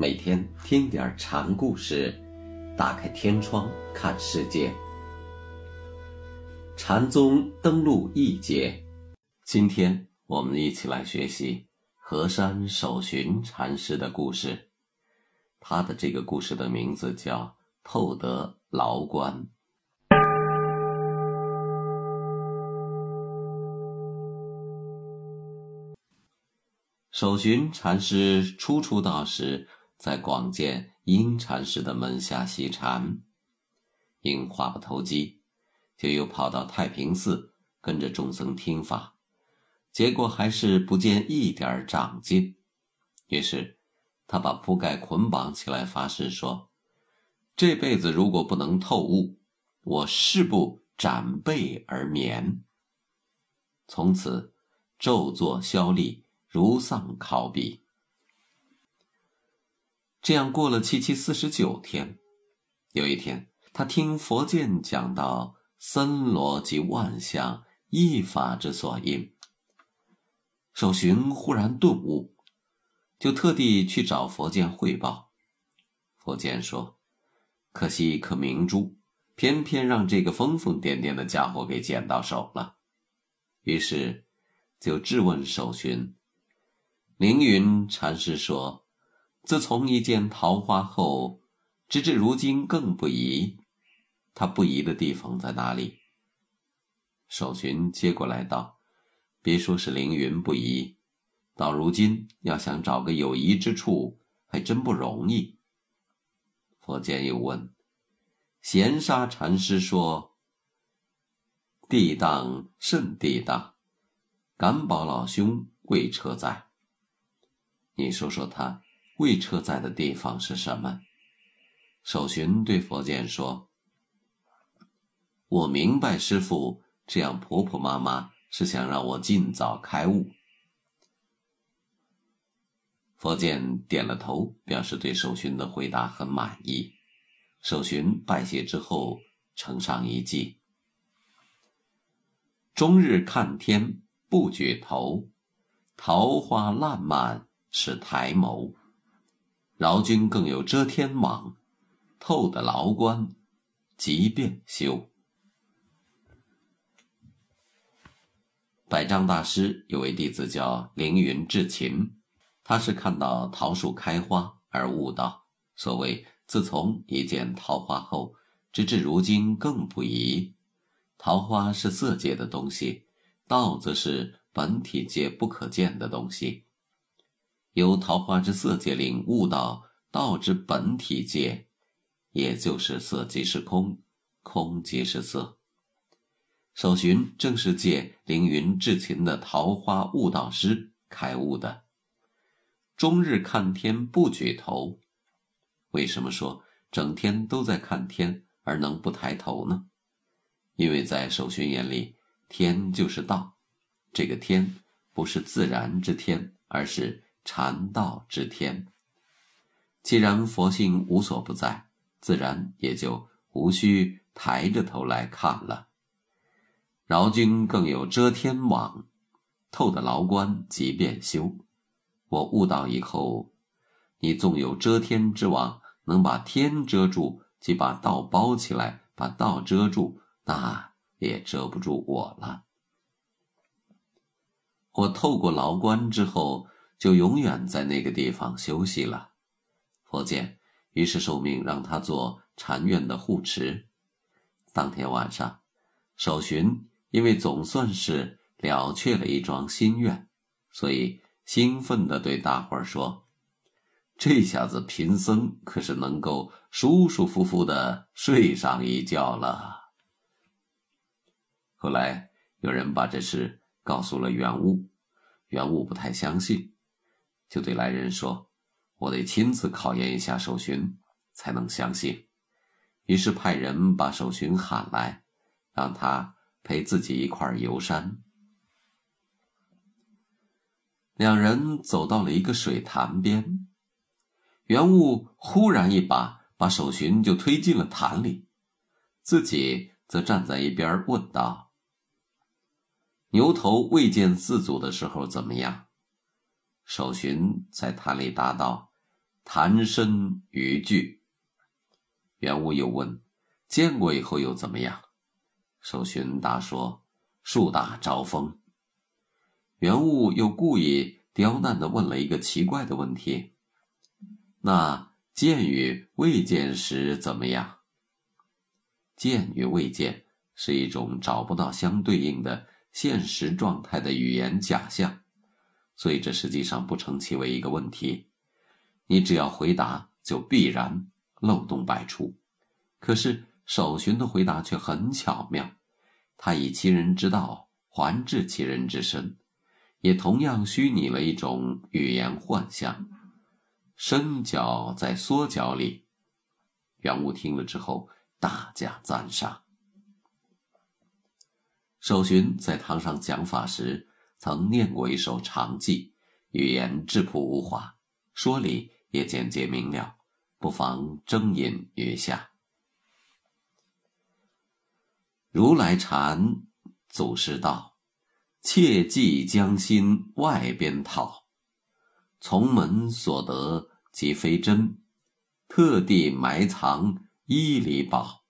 每天听点禅故事，打开天窗看世界。禅宗登陆一节，今天我们一起来学习河山守寻禅师的故事。他的这个故事的名字叫《透得牢关》。守寻禅师初出道时，在广建阴禅师的门下习禅，因话不投机，就又跑到太平寺跟着众僧听法，结果还是不见一点长进。于是，他把铺盖捆绑起来，发誓说：“这辈子如果不能透悟，我誓不斩背而眠。”从此，昼坐消立。如丧考妣。这样过了七七四十九天，有一天，他听佛见讲到森罗及万象一法之所因，守寻忽然顿悟，就特地去找佛见汇报。佛见说：“可惜一颗明珠，偏偏让这个疯疯癫癫的家伙给捡到手了。”于是，就质问守寻。凌云禅师说：“自从一见桃花后，直至如今更不疑。他不疑的地方在哪里？”守寻接过来道：“别说是凌云不疑，到如今要想找个有疑之处，还真不容易。”佛见又问：“闲沙禅师说：‘地当甚地当，敢保老兄贵车在。’”你说说他未车在的地方是什么？守寻对佛剑说：“我明白师傅这样婆婆妈妈是想让我尽早开悟。”佛剑点了头，表示对守寻的回答很满意。守寻拜谢之后，呈上一计：终日看天不举头，桃花烂漫。是抬眸，饶君更有遮天网，透得牢关，即便修。百丈大师有位弟子叫凌云智勤，他是看到桃树开花而悟道。所谓自从一见桃花后，直至如今更不疑。桃花是色界的东西，道则是本体界不可见的东西。由桃花之色界领悟到道之本体界，也就是色即是空，空即是色。守寻正是借凌云至勤的桃花悟道师开悟的。终日看天不举头，为什么说整天都在看天而能不抬头呢？因为在守寻眼里，天就是道，这个天不是自然之天，而是。禅道之天，既然佛性无所不在，自然也就无需抬着头来看了。饶君更有遮天网，透的牢关即便修。我悟道以后，你纵有遮天之网，能把天遮住，即把道包起来，把道遮住，那也遮不住我了。我透过牢关之后。就永远在那个地方休息了。佛见，于是受命让他做禅院的护持。当天晚上，守寻因为总算是了却了一桩心愿，所以兴奋地对大伙儿说：“这下子贫僧可是能够舒舒服服地睡上一觉了。”后来有人把这事告诉了元悟，元悟不太相信。就对来人说：“我得亲自考验一下守寻，才能相信。”于是派人把守寻喊来，让他陪自己一块儿游山。两人走到了一个水潭边，元悟忽然一把把守寻就推进了潭里，自己则站在一边问道：“牛头未见四祖的时候怎么样？”守寻在坛里答道：“谈身于具。元悟又问：“见过以后又怎么样？”守寻答说：“树大招风。”元悟又故意刁难地问了一个奇怪的问题：“那见与未见时怎么样？”见与未见是一种找不到相对应的现实状态的语言假象，所以这实际上不成其为一个问题。你只要回答，就必然漏洞百出。可是守寻的回答却很巧妙，他以其人之道还治其人之身，也同样虚拟了一种语言幻象，伸脚在缩脚里。元武听了之后。大加赞赏。守寻在堂上讲法时，曾念过一首长记，语言质朴无华，说理也简洁明了，不妨征引于下。如来禅，祖师道，切忌将心外边套，从门所得即非真，特地埋藏。一里宝，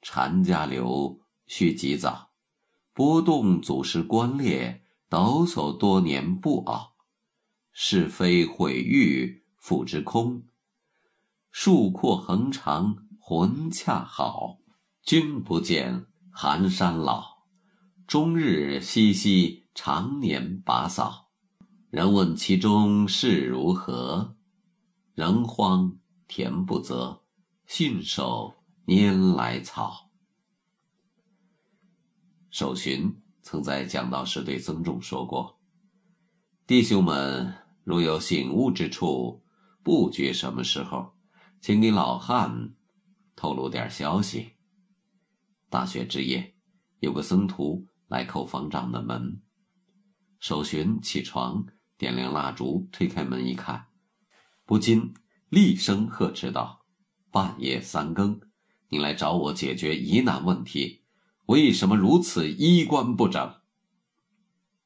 禅家流须及早，波动祖师观列，抖擞多年不熬。是非毁誉付之空，树阔横长魂恰好。君不见寒山老，终日熙熙常年把扫。人问其中事如何？人荒田不择。信手拈来草。守寻曾在讲道时对僧众说过：“弟兄们，如有醒悟之处，不觉什么时候，请给老汉透露点消息。”大学之夜，有个僧徒来叩方丈的门，守寻起床，点亮蜡烛，推开门一看，不禁厉声呵斥道。半夜三更，你来找我解决疑难问题，为什么如此衣冠不整？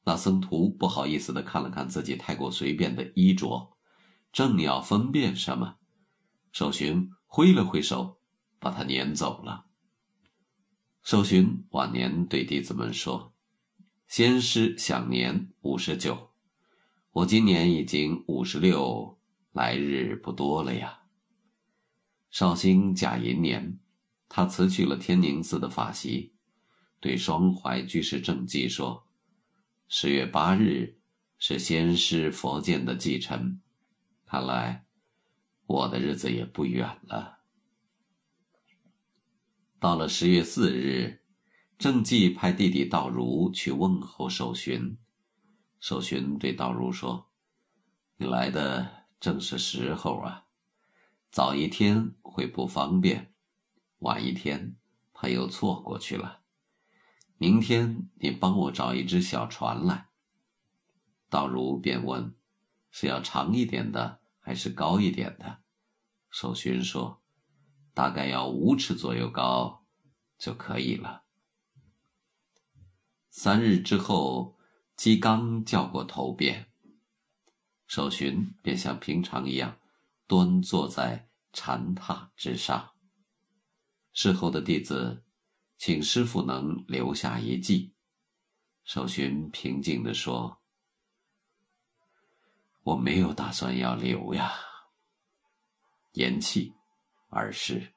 那僧徒不好意思的看了看自己太过随便的衣着，正要分辨什么，守寻挥了挥手，把他撵走了。守寻晚年对弟子们说：“先师享年五十九，我今年已经五十六，来日不多了呀。”绍兴甲寅年，他辞去了天宁寺的法席，对双怀居士正记说：“十月八日是先师佛剑的忌辰，看来我的日子也不远了。”到了十月四日，正记派弟弟道如去问候守寻，守寻对道如说：“你来的正是时候啊。”早一天会不方便，晚一天怕又错过去了。明天你帮我找一只小船来。道如便问：“是要长一点的，还是高一点的？”守寻说：“大概要五尺左右高，就可以了。”三日之后，鸡刚叫过头便，守寻便像平常一样。端坐在禅榻之上。事后的弟子请师傅能留下一记。守寻平静地说：“我没有打算要留呀。”言气而是。